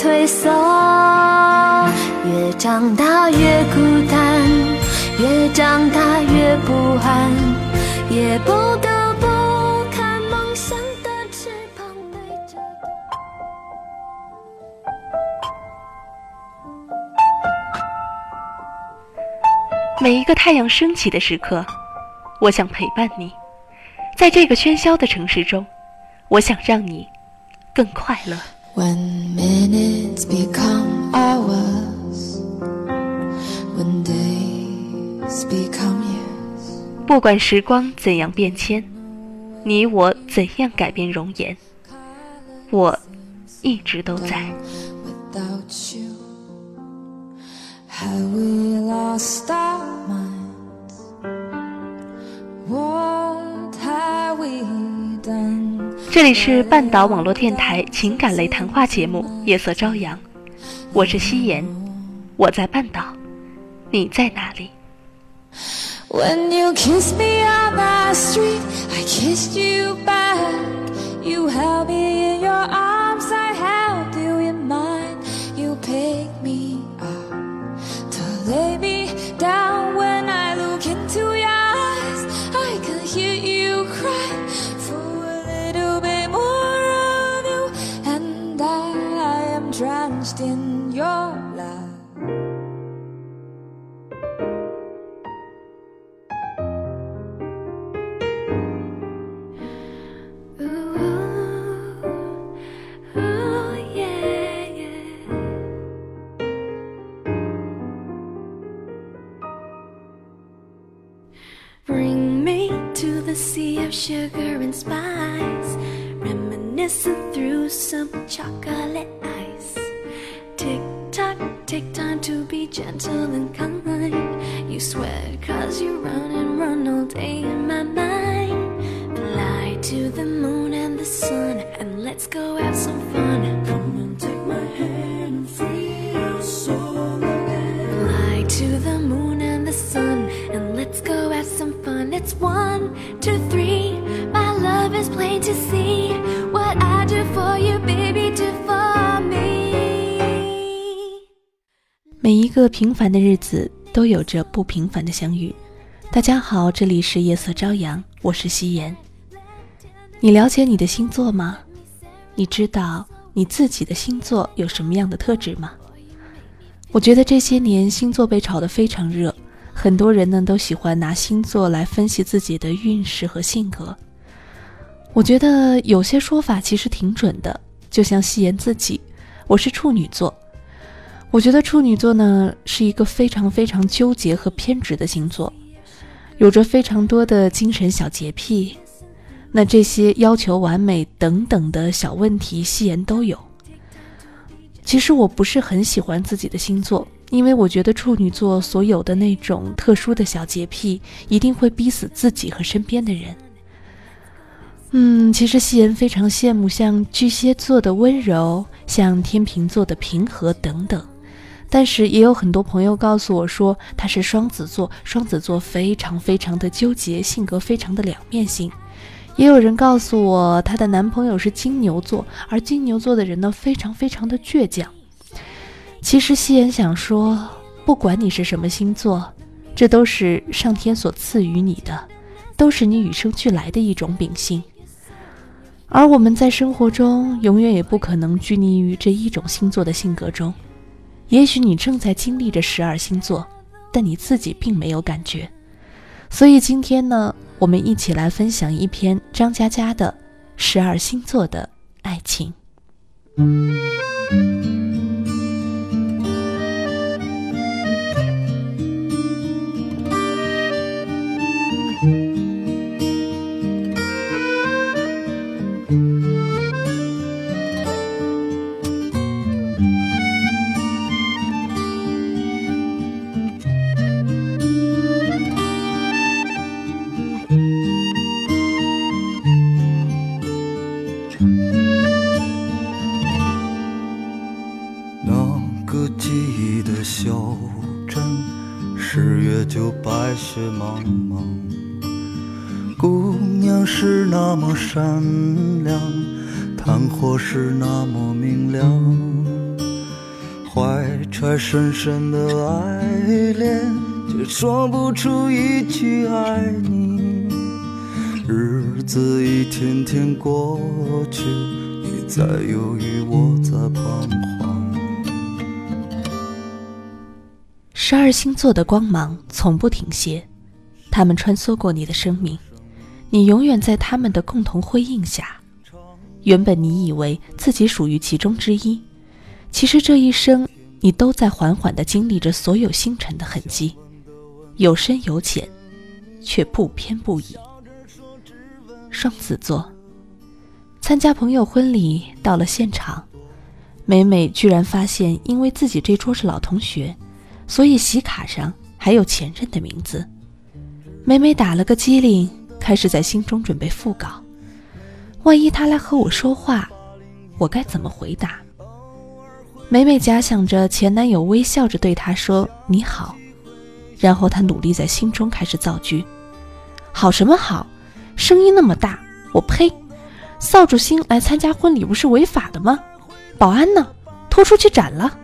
退缩。越长大越孤单，越长大越不安，也不得不看梦想的翅膀背着。每一个太阳升起的时刻，我想陪伴你。在这个喧嚣的城市中，我想让你更快乐。When minutes become hours, when days become years, 不管时光怎样变迁，你我怎样改变容颜，我一直都在。without you, have we lost 这里是半岛网络电台情感类谈话节目《夜色朝阳》，我是夕颜，我在半岛，你在哪里？？Lay me up. Gentle and kind. You sweat cause you run and run all day in my mind. Fly to the moon and the sun and let's go have some fun. Come and take my hand and free your soul again. Fly to the moon and the sun and let's go have some fun. It's one, two, three. 个平凡的日子都有着不平凡的相遇。大家好，这里是夜色朝阳，我是夕颜。你了解你的星座吗？你知道你自己的星座有什么样的特质吗？我觉得这些年星座被炒得非常热，很多人呢都喜欢拿星座来分析自己的运势和性格。我觉得有些说法其实挺准的，就像夕颜自己，我是处女座。我觉得处女座呢是一个非常非常纠结和偏执的星座，有着非常多的精神小洁癖，那这些要求完美等等的小问题，夕颜都有。其实我不是很喜欢自己的星座，因为我觉得处女座所有的那种特殊的小洁癖，一定会逼死自己和身边的人。嗯，其实夕颜非常羡慕像巨蟹座的温柔，像天秤座的平和等等。但是也有很多朋友告诉我说他是双子座，双子座非常非常的纠结，性格非常的两面性。也有人告诉我她的男朋友是金牛座，而金牛座的人呢非常非常的倔强。其实夕颜想说，不管你是什么星座，这都是上天所赐予你的，都是你与生俱来的一种秉性。而我们在生活中永远也不可能拘泥于这一种星座的性格中。也许你正在经历着十二星座，但你自己并没有感觉。所以今天呢，我们一起来分享一篇张嘉佳的《十二星座的爱情》。雪茫茫。姑娘是那么善良，炭火是那么明亮。怀揣深深的爱恋，却说不出一句爱你。日子一天天过去，你在犹豫，十二星座的光芒从不停歇，他们穿梭过你的生命，你永远在他们的共同辉映下。原本你以为自己属于其中之一。其实这一生，你都在缓缓地经历着所有星辰的痕迹，有深有浅，却不偏不倚。双子座，参加朋友婚礼，到了现场，美美居然发现，因为自己这桌是老同学，所以喜卡上还有前任的名字。美美打了个机灵，开始在心中准备复稿。万一他来和我说话，我该怎么回答？每每假想着前男友微笑着对她说“你好”，然后她努力在心中开始造句：“好什么好？声音那么大，我呸！扫帚星来参加婚礼不是违法的吗？保安呢？拖出去斩了！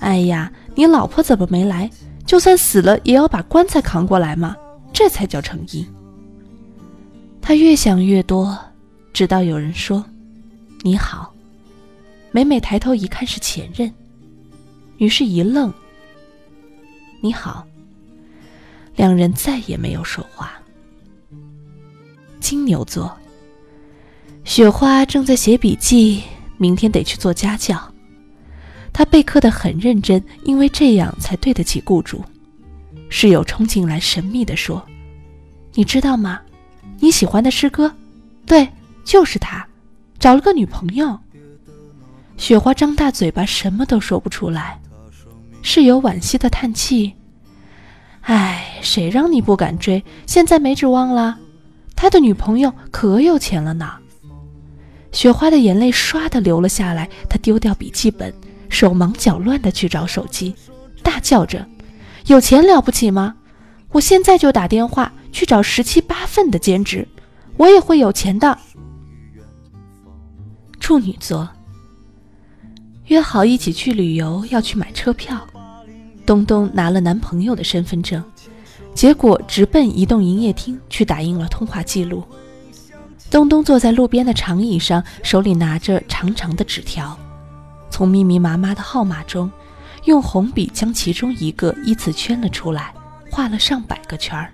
哎呀，你老婆怎么没来？就算死了也要把棺材扛过来嘛，这才叫诚意。”他越想越多，直到有人说：“你好。”每每抬头一看是前任，于是一愣。你好。两人再也没有说话。金牛座。雪花正在写笔记，明天得去做家教。他备课的很认真，因为这样才对得起雇主。室友冲进来，神秘地说：“你知道吗？你喜欢的师哥，对，就是他，找了个女朋友。”雪花张大嘴巴，什么都说不出来。室友惋惜的叹气：“哎，谁让你不敢追？现在没指望了。他的女朋友可有钱了呢。”雪花的眼泪唰的流了下来。他丢掉笔记本，手忙脚乱的去找手机，大叫着：“有钱了不起吗？我现在就打电话去找十七八份的兼职，我也会有钱的。”处女座。约好一起去旅游，要去买车票。东东拿了男朋友的身份证，结果直奔移动营业厅去打印了通话记录。东东坐在路边的长椅上，手里拿着长长的纸条，从密密麻麻的号码中，用红笔将其中一个依次圈了出来，画了上百个圈儿。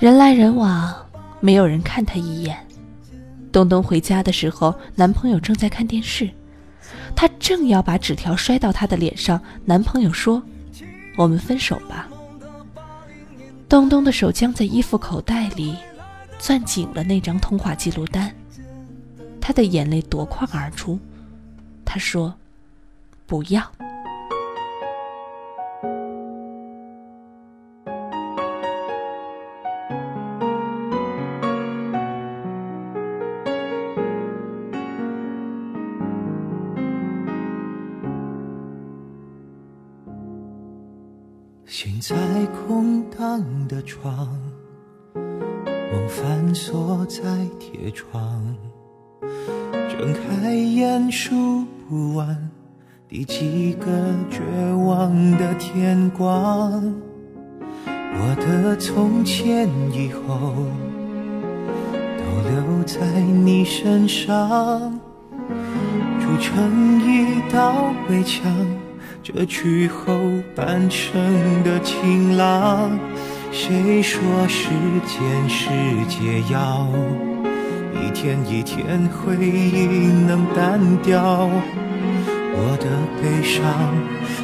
人来人往，没有人看他一眼。东东回家的时候，男朋友正在看电视。她正要把纸条摔到他的脸上，男朋友说：“我们分手吧。”东东的手僵在衣服口袋里，攥紧了那张通话记录单，他的眼泪夺眶而出。他说：“不要。”心在空荡的床，梦反锁在铁窗，睁开眼数不完第几个绝望的天光。我的从前以后都留在你身上，筑成一道围墙。这去后半生的晴朗，谁说时间是解药？一天一天回忆能淡掉，我的悲伤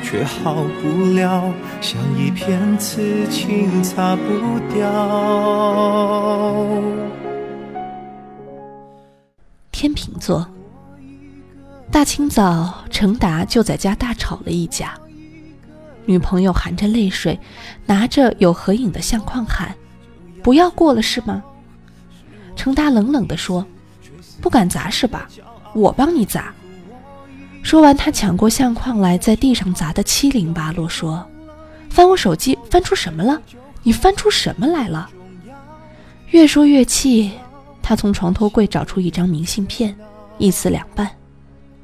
却好不了，像一片刺青擦不掉。天秤座。大清早，程达就在家大吵了一架。女朋友含着泪水，拿着有合影的相框喊：“不要过了是吗？”程达冷冷地说：“不敢砸是吧？我帮你砸。说完，他抢过相框来，在地上砸得七零八落，说：“翻我手机，翻出什么了？你翻出什么来了？”越说越气，他从床头柜找出一张明信片，一撕两半。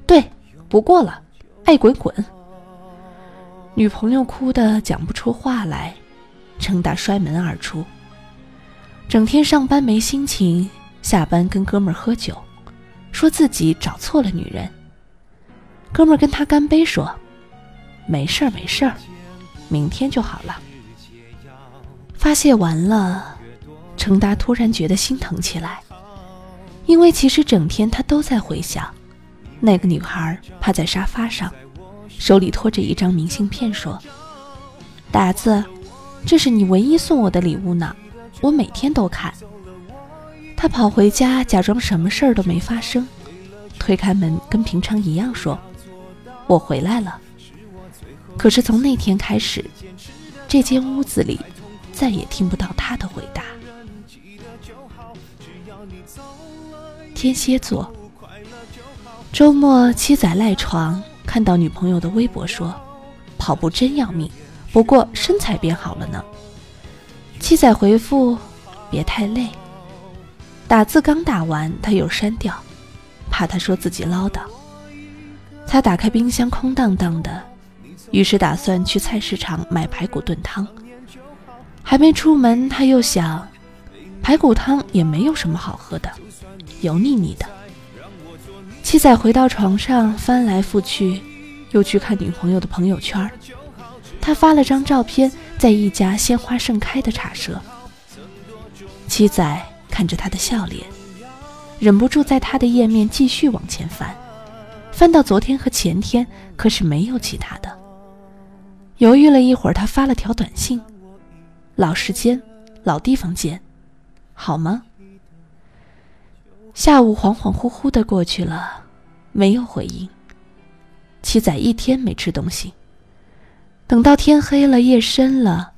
对，不过了，爱滚滚。女朋友哭得讲不出话来，程达摔门而出。整天上班没心情，下班跟哥们喝酒，说自己找错了女人。哥们跟他干杯说：“没事儿，没事儿，明天就好了。”发泄完了，程达突然觉得心疼起来，因为其实整天他都在回想，那个女孩趴在沙发上，手里托着一张明信片，说：“达子，这是你唯一送我的礼物呢，我每天都看。”他跑回家，假装什么事儿都没发生，推开门，跟平常一样说。我回来了，可是从那天开始，这间屋子里再也听不到他的回答。天蝎座，周末七仔赖床，看到女朋友的微博说：“跑步真要命，不过身材变好了呢。”七仔回复：“别太累。”打字刚打完，他又删掉，怕他说自己唠叨。他打开冰箱，空荡荡的，于是打算去菜市场买排骨炖汤。还没出门，他又想，排骨汤也没有什么好喝的，油腻腻的。七仔回到床上，翻来覆去，又去看女朋友的朋友圈。他发了张照片，在一家鲜花盛开的茶社。七仔看着他的笑脸，忍不住在他的页面继续往前翻。翻到昨天和前天，可是没有其他的。犹豫了一会儿，他发了条短信：“老时间，老地方见，好吗？”下午恍恍惚惚的过去了，没有回应。七仔一天没吃东西。等到天黑了，夜深了，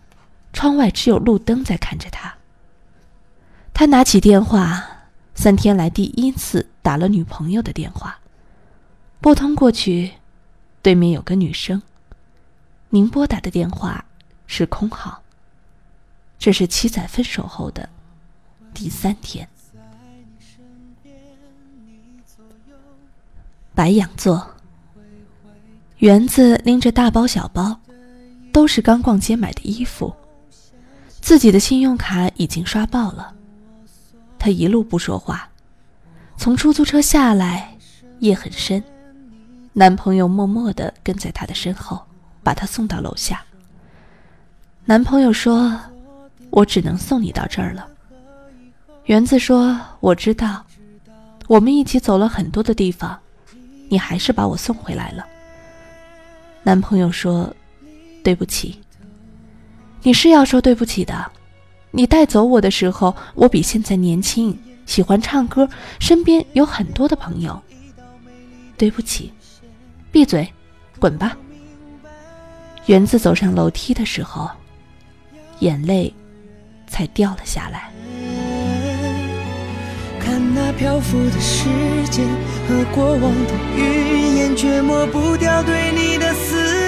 窗外只有路灯在看着他。他拿起电话，三天来第一次打了女朋友的电话。拨通过去，对面有个女生。您拨打的电话是空号。这是七仔分手后的第三天。白羊座，园子拎着大包小包，都是刚逛街买的衣服，自己的信用卡已经刷爆了。他一路不说话，从出租车下来，夜很深。男朋友默默地跟在她的身后，把她送到楼下。男朋友说：“我只能送你到这儿了。”园子说：“我知道，我们一起走了很多的地方，你还是把我送回来了。”男朋友说：“对不起。”你是要说对不起的。你带走我的时候，我比现在年轻，喜欢唱歌，身边有很多的朋友。对不起。闭嘴，滚吧！园子走上楼梯的时候，眼泪才掉了下来。看那漂浮的时间和过往的云烟，却抹不掉对你的思念。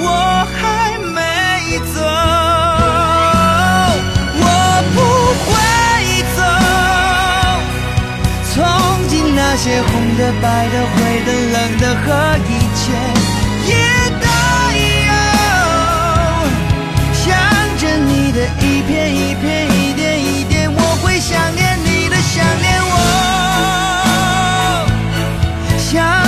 我还没走，我不会走。从今那些红的、白的、灰的、冷的和一切，也都有。想着你的一片、一片、一点一点，我会想念你的，想念我。想。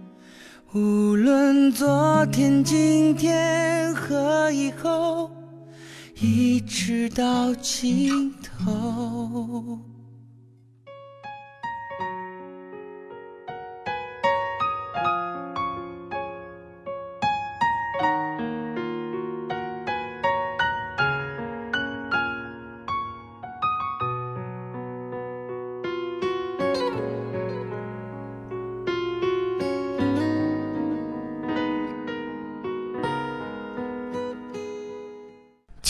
无论昨天、今天和以后，一直到尽头。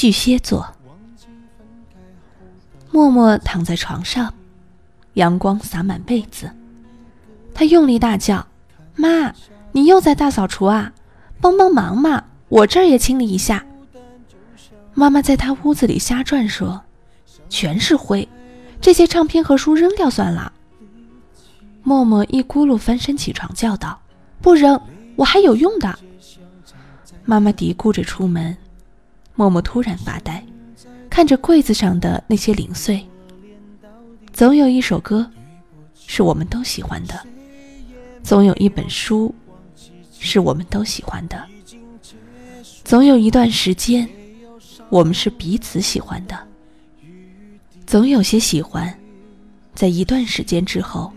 巨蟹座，默默躺在床上，阳光洒满被子。他用力大叫：“妈，你又在大扫除啊？帮帮忙嘛！我这儿也清理一下。”妈妈在他屋子里瞎转，说：“全是灰，这些唱片和书扔掉算了。”默默一咕噜翻身起床，叫道：“不扔，我还有用的。”妈妈嘀咕着出门。默默突然发呆，看着柜子上的那些零碎。总有一首歌，是我们都喜欢的；总有一本书，是我们都喜欢的；总有一段时间，我们是彼此喜欢的。总有些喜欢，在一段时间之后，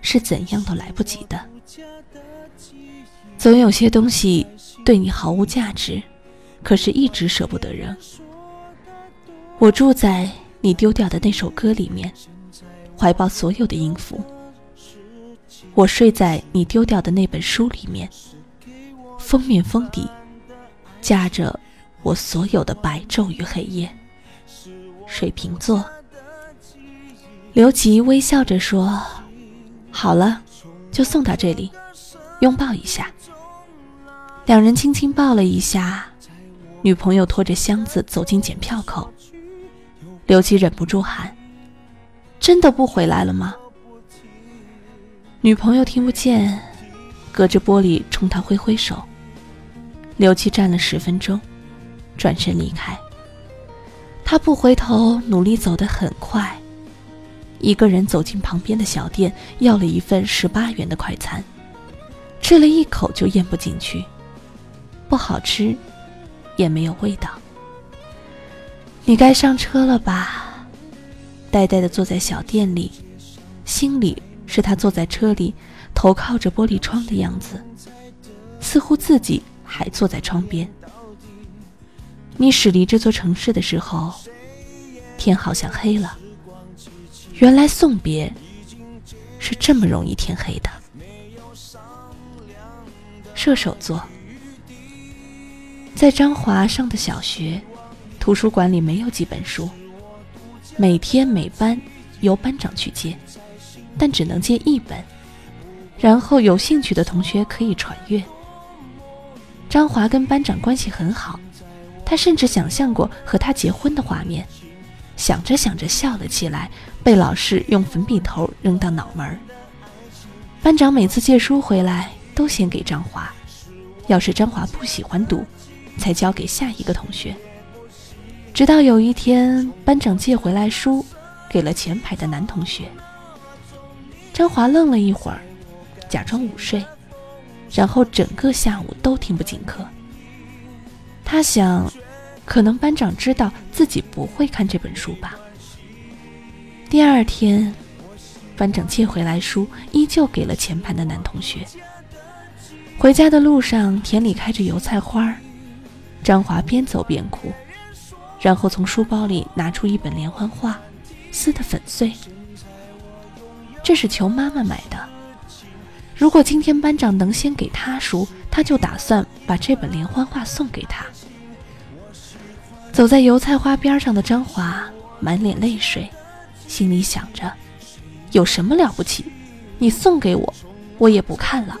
是怎样都来不及的。总有些东西对你毫无价值。可是，一直舍不得扔。我住在你丢掉的那首歌里面，怀抱所有的音符。我睡在你丢掉的那本书里面，封面封底夹着我所有的白昼与黑夜。水瓶座，刘吉微笑着说：“好了，就送到这里，拥抱一下。”两人轻轻抱了一下。女朋友拖着箱子走进检票口，刘琦忍不住喊：“真的不回来了吗？”女朋友听不见，隔着玻璃冲他挥挥手。刘琦站了十分钟，转身离开。他不回头，努力走得很快，一个人走进旁边的小店，要了一份十八元的快餐，吃了一口就咽不进去，不好吃。也没有味道。你该上车了吧？呆呆的坐在小店里，心里是他坐在车里，头靠着玻璃窗的样子，似乎自己还坐在窗边。你驶离这座城市的时候，天好像黑了。原来送别是这么容易天黑的。射手座。在张华上的小学，图书馆里没有几本书，每天每班由班长去借，但只能借一本，然后有兴趣的同学可以传阅。张华跟班长关系很好，他甚至想象过和他结婚的画面，想着想着笑了起来，被老师用粉笔头扔到脑门。班长每次借书回来都先给张华，要是张华不喜欢读。才交给下一个同学。直到有一天，班长借回来书，给了前排的男同学。张华愣了一会儿，假装午睡，然后整个下午都听不进课。他想，可能班长知道自己不会看这本书吧。第二天，班长借回来书，依旧给了前排的男同学。回家的路上，田里开着油菜花儿。张华边走边哭，然后从书包里拿出一本连环画，撕得粉碎。这是求妈妈买的。如果今天班长能先给他书，他就打算把这本连环画送给他。走在油菜花边上的张华满脸泪水，心里想着：有什么了不起？你送给我，我也不看了。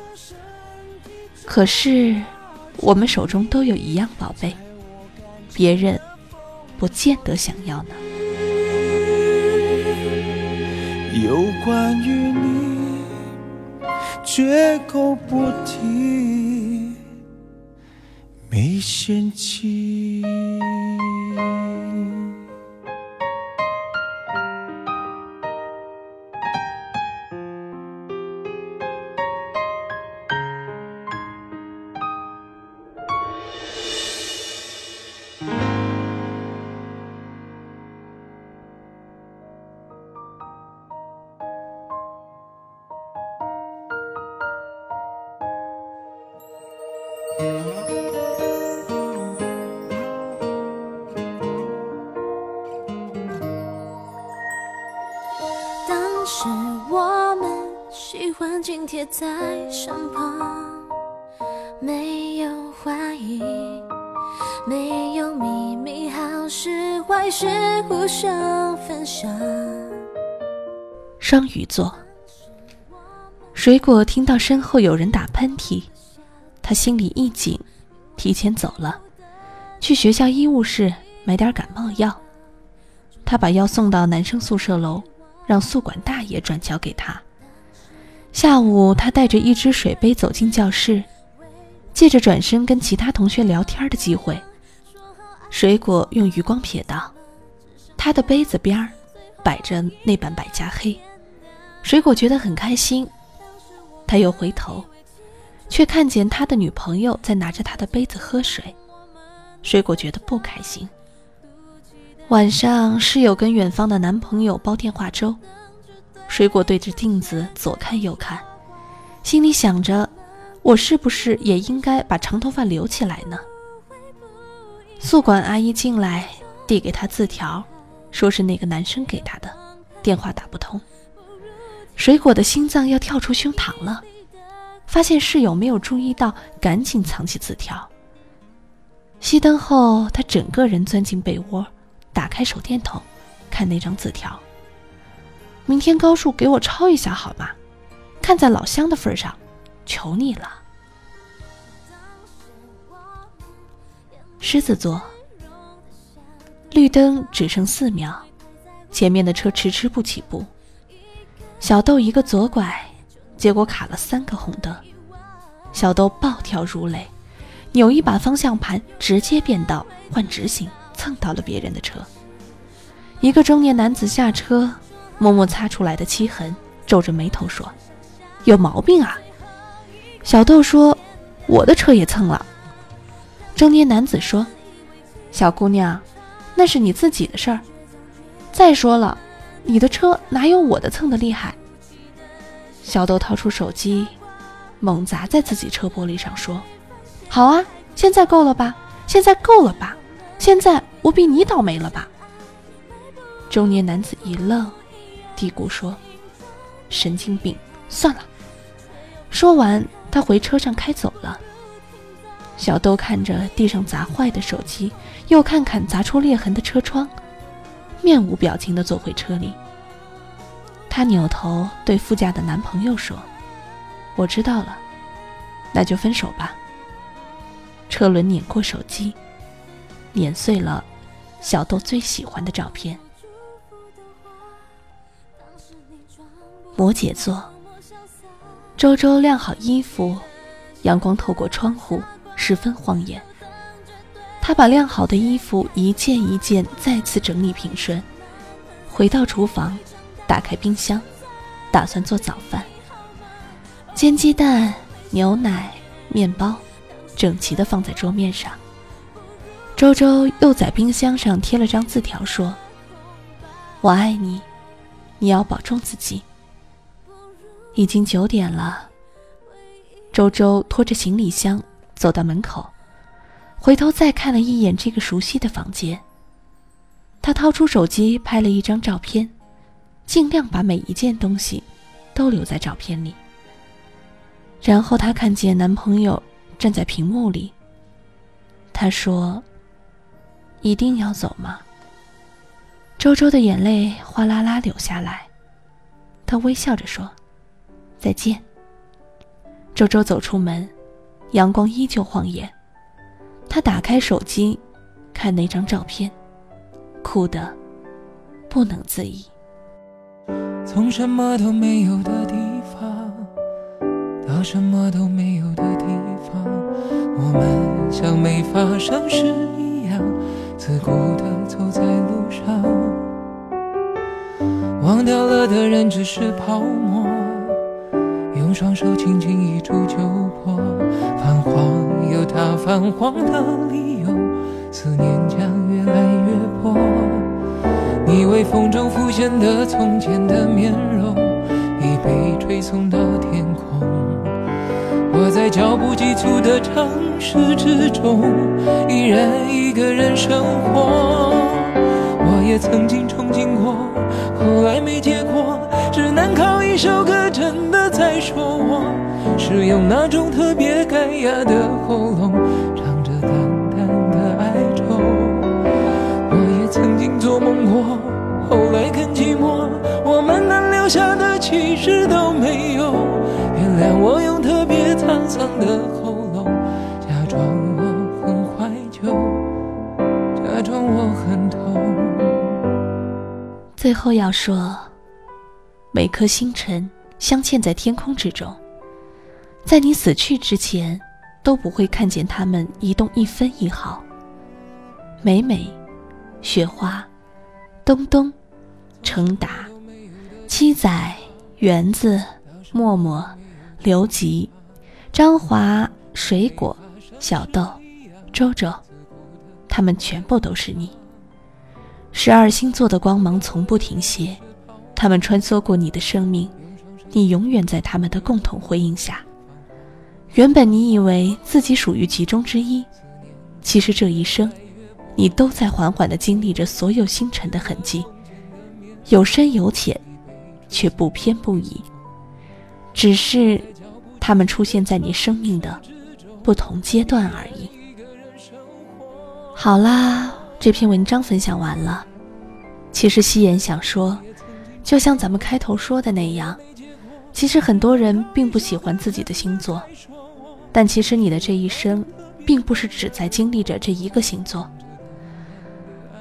可是。我们手中都有一样宝贝，别人不见得想要呢。有关于你，绝口不提，没嫌弃。紧贴在身旁，没有怀疑，没有秘密，好事坏事互相分享。双鱼座，水果听到身后有人打喷嚏，他心里一紧，提前走了，去学校医务室买点感冒药。他把药送到男生宿舍楼，让宿管大爷转交给他。下午，他带着一只水杯走进教室，借着转身跟其他同学聊天的机会，水果用余光瞥到，他的杯子边摆着那本百家黑。水果觉得很开心，他又回头，却看见他的女朋友在拿着他的杯子喝水。水果觉得不开心。晚上，室友跟远方的男朋友煲电话粥，水果对着镜子左看右看，心里想着：我是不是也应该把长头发留起来呢？宿管阿姨进来，递给他字条，说是那个男生给他的，电话打不通。水果的心脏要跳出胸膛了，发现室友没有注意到，赶紧藏起字条。熄灯后，他整个人钻进被窝，打开手电筒，看那张字条。明天高数给我抄一下好吗？看在老乡的份上，求你了。狮子座，绿灯只剩四秒，前面的车迟迟不起步。小豆一个左拐，结果卡了三个红灯，小豆暴跳如雷，扭一把方向盘，直接变道换直行，蹭到了别人的车。一个中年男子下车，默默擦出来的漆痕，皱着眉头说：“有毛病啊！”小豆说：“我的车也蹭了。”中年男子说：“小姑娘，那是你自己的事儿。再说了。”你的车哪有我的蹭的厉害？小豆掏出手机，猛砸在自己车玻璃上，说：“好啊，现在够了吧？现在够了吧？现在我比你倒霉了吧？”中年男子一愣，嘀咕说：“神经病，算了。”说完，他回车上开走了。小豆看着地上砸坏的手机，又看看砸出裂痕的车窗。面无表情地坐回车里。她扭头对副驾的男朋友说：“我知道了，那就分手吧。”车轮碾过手机，碾碎了小豆最喜欢的照片。摩羯座，周周晾好衣服，阳光透过窗户，十分晃眼。他把晾好的衣服一件一件再次整理平顺，回到厨房，打开冰箱，打算做早饭。煎鸡蛋、牛奶、面包，整齐地放在桌面上。周周又在冰箱上贴了张字条，说：“我爱你，你要保重自己。”已经九点了。周周拖着行李箱走到门口。回头再看了一眼这个熟悉的房间，他掏出手机拍了一张照片，尽量把每一件东西都留在照片里。然后他看见男朋友站在屏幕里。他说：“一定要走吗？”周周的眼泪哗啦啦流下来，他微笑着说：“再见。”周周走出门，阳光依旧晃眼。他打开手机，看那张照片，哭得不能自已。从什么都没有的地方到什么都没有的地方，我们像没发生事一样，自顾地走在路上。忘掉了的人只是泡沫，双手轻轻一触就破。泛黄。有它泛黄的理由，思念将越来越薄。你微风中浮现的从前的面容，已被吹送到天空。我在脚步急促的城市之中，依然一个人生活。我也曾经憧憬过，后来没结果，只能靠一首歌，真的在说我，是用那种特别干哑的喉咙，唱着淡淡的哀愁。我也曾经做梦过，后来更寂寞，我们能留下的其实都没有。原谅我用特别沧桑的喉咙，假装我很怀旧，假装我很痛。最后要说，每颗星辰镶嵌在天空之中，在你死去之前，都不会看见它们移动一分一毫。美美、雪花、东东、程达、七仔、园子、默默、刘吉、张华、水果、小豆、周周，他们全部都是你。十二星座的光芒从不停歇，他们穿梭过你的生命，你永远在他们的共同辉映下。原本你以为自己属于其中之一，其实这一生，你都在缓缓地经历着所有星辰的痕迹，有深有浅，却不偏不倚。只是，他们出现在你生命的不同阶段而已。好啦。这篇文章分享完了。其实夕颜想说，就像咱们开头说的那样，其实很多人并不喜欢自己的星座，但其实你的这一生，并不是只在经历着这一个星座。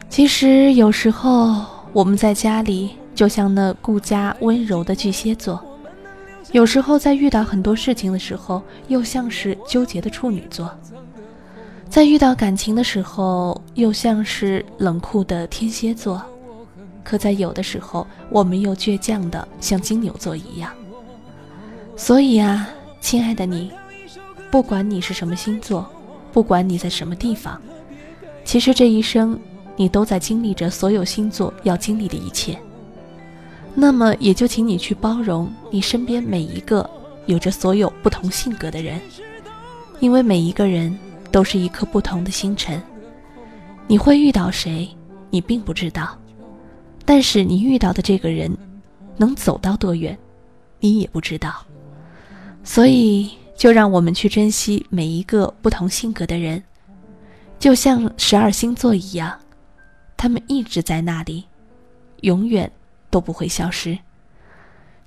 其实有时候我们在家里，就像那顾家温柔的巨蟹座；有时候在遇到很多事情的时候，又像是纠结的处女座。在遇到感情的时候，又像是冷酷的天蝎座；可在有的时候，我们又倔强的像金牛座一样。所以啊，亲爱的你，不管你是什么星座，不管你在什么地方，其实这一生你都在经历着所有星座要经历的一切。那么，也就请你去包容你身边每一个有着所有不同性格的人，因为每一个人。都是一颗不同的星辰，你会遇到谁，你并不知道，但是你遇到的这个人，能走到多远，你也不知道。所以，就让我们去珍惜每一个不同性格的人，就像十二星座一样，他们一直在那里，永远都不会消失。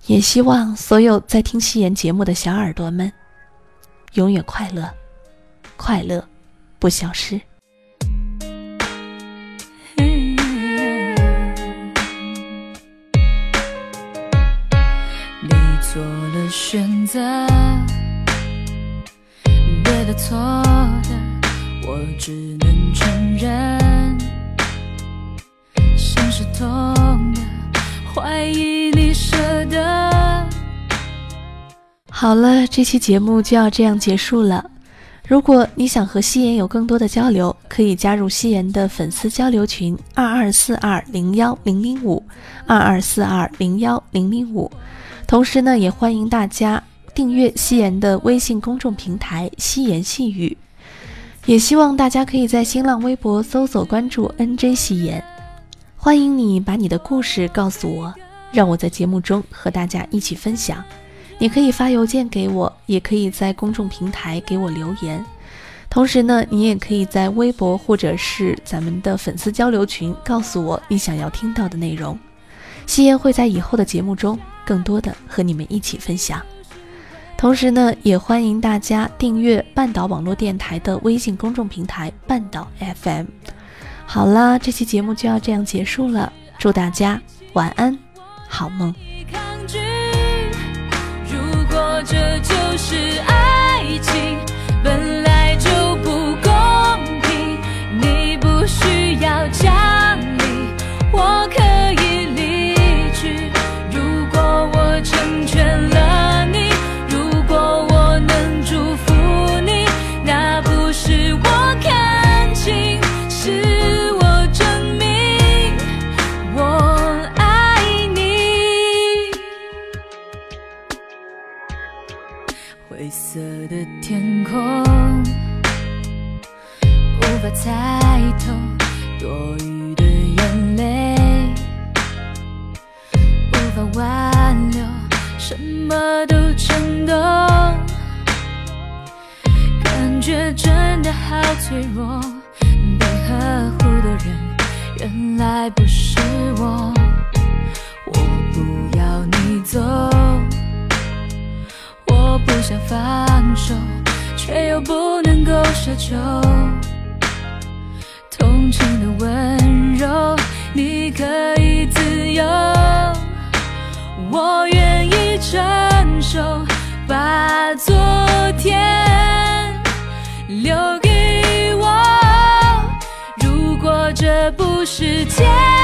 也希望所有在听夕颜节目的小耳朵们，永远快乐。快乐不消失。择，对的错的，我只能承认。心是痛的，怀疑你舍得。好了，这期节目就要这样结束了。如果你想和夕颜有更多的交流，可以加入夕颜的粉丝交流群二二四二零幺零零五二二四二零幺零零五。同时呢，也欢迎大家订阅夕颜的微信公众平台“夕颜细语”，也希望大家可以在新浪微博搜索关注 “nj 夕颜”。欢迎你把你的故事告诉我，让我在节目中和大家一起分享。你可以发邮件给我，也可以在公众平台给我留言。同时呢，你也可以在微博或者是咱们的粉丝交流群告诉我你想要听到的内容。夕颜会在以后的节目中更多的和你们一起分享。同时呢，也欢迎大家订阅半岛网络电台的微信公众平台半岛 FM。好啦，这期节目就要这样结束了，祝大家晚安，好梦。如果这就是爱情，把昨天留给我。如果这不是天。